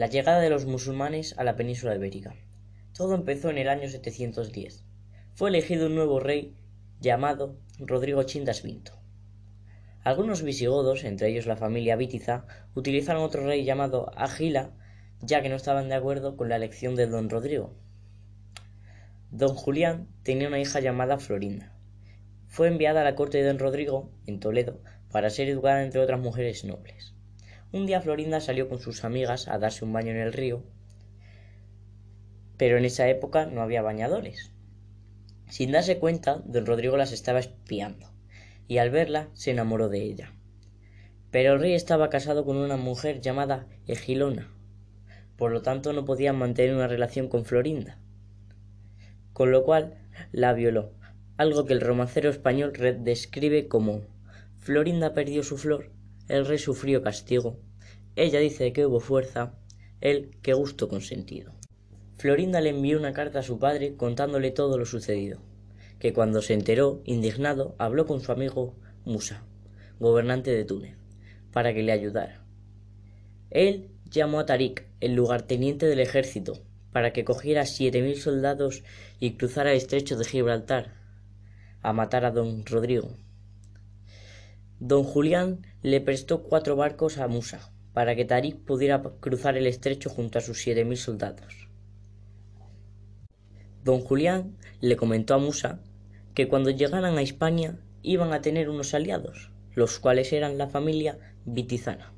La llegada de los musulmanes a la península ibérica. Todo empezó en el año 710. Fue elegido un nuevo rey llamado Rodrigo Chindas Vinto. Algunos visigodos, entre ellos la familia Vítiza, utilizaron otro rey llamado Agila, ya que no estaban de acuerdo con la elección de don Rodrigo. Don Julián tenía una hija llamada Florinda. Fue enviada a la corte de don Rodrigo, en Toledo, para ser educada entre otras mujeres nobles. Un día Florinda salió con sus amigas a darse un baño en el río, pero en esa época no había bañadores. Sin darse cuenta, don Rodrigo las estaba espiando, y al verla se enamoró de ella. Pero el rey estaba casado con una mujer llamada Egilona, por lo tanto no podía mantener una relación con Florinda, con lo cual la violó, algo que el romancero español describe como Florinda perdió su flor el rey sufrió castigo. Ella dice que hubo fuerza, él que gusto consentido. Florinda le envió una carta a su padre contándole todo lo sucedido, que cuando se enteró, indignado, habló con su amigo Musa, gobernante de Túnez, para que le ayudara. Él llamó a Tarik, el lugarteniente del ejército, para que cogiera siete mil soldados y cruzara el estrecho de Gibraltar a matar a don Rodrigo. Don Julián le prestó cuatro barcos a Musa para que Tarik pudiera cruzar el estrecho junto a sus siete mil soldados. Don Julián le comentó a Musa que cuando llegaran a España iban a tener unos aliados, los cuales eran la familia Vitizana.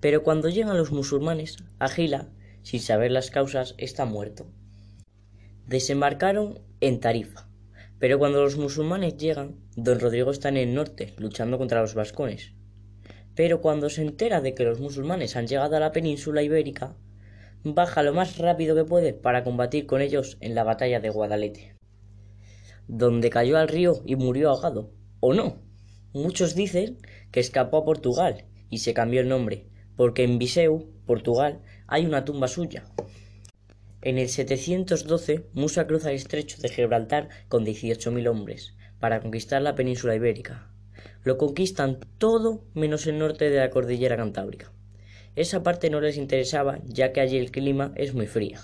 Pero cuando llegan los musulmanes, Agila, sin saber las causas, está muerto. Desembarcaron en Tarifa, pero cuando los musulmanes llegan, don Rodrigo está en el norte, luchando contra los vascones. Pero cuando se entera de que los musulmanes han llegado a la península ibérica, baja lo más rápido que puede para combatir con ellos en la batalla de Guadalete, donde cayó al río y murió ahogado. ¿O no? Muchos dicen que escapó a Portugal y se cambió el nombre, porque en Viseu, Portugal, hay una tumba suya. En el 712, Musa cruza el estrecho de Gibraltar con 18.000 hombres para conquistar la península ibérica. Lo conquistan todo menos el norte de la cordillera cantábrica. Esa parte no les interesaba ya que allí el clima es muy fría.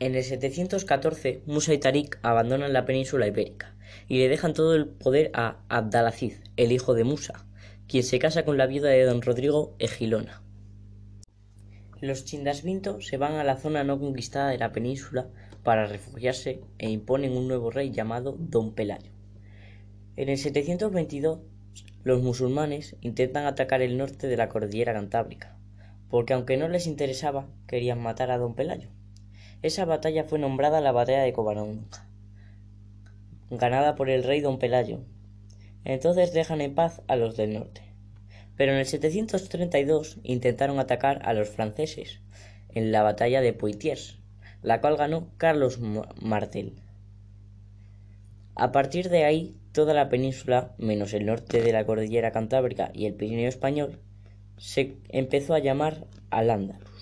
En el 714, Musa y Tarik abandonan la península ibérica y le dejan todo el poder a Abdalaziz, el hijo de Musa, quien se casa con la viuda de don Rodrigo Egilona. Los Chindasvinto se van a la zona no conquistada de la península para refugiarse e imponen un nuevo rey llamado Don Pelayo. En el 722, los musulmanes intentan atacar el norte de la cordillera cantábrica, porque aunque no les interesaba, querían matar a Don Pelayo. Esa batalla fue nombrada la batalla de Cobaronga, ganada por el rey Don Pelayo. Entonces dejan en paz a los del norte. Pero en el 732 intentaron atacar a los franceses en la batalla de Poitiers, la cual ganó Carlos Martel. A partir de ahí, toda la península, menos el norte de la cordillera cantábrica y el Pirineo español, se empezó a llamar Al-Ándalus.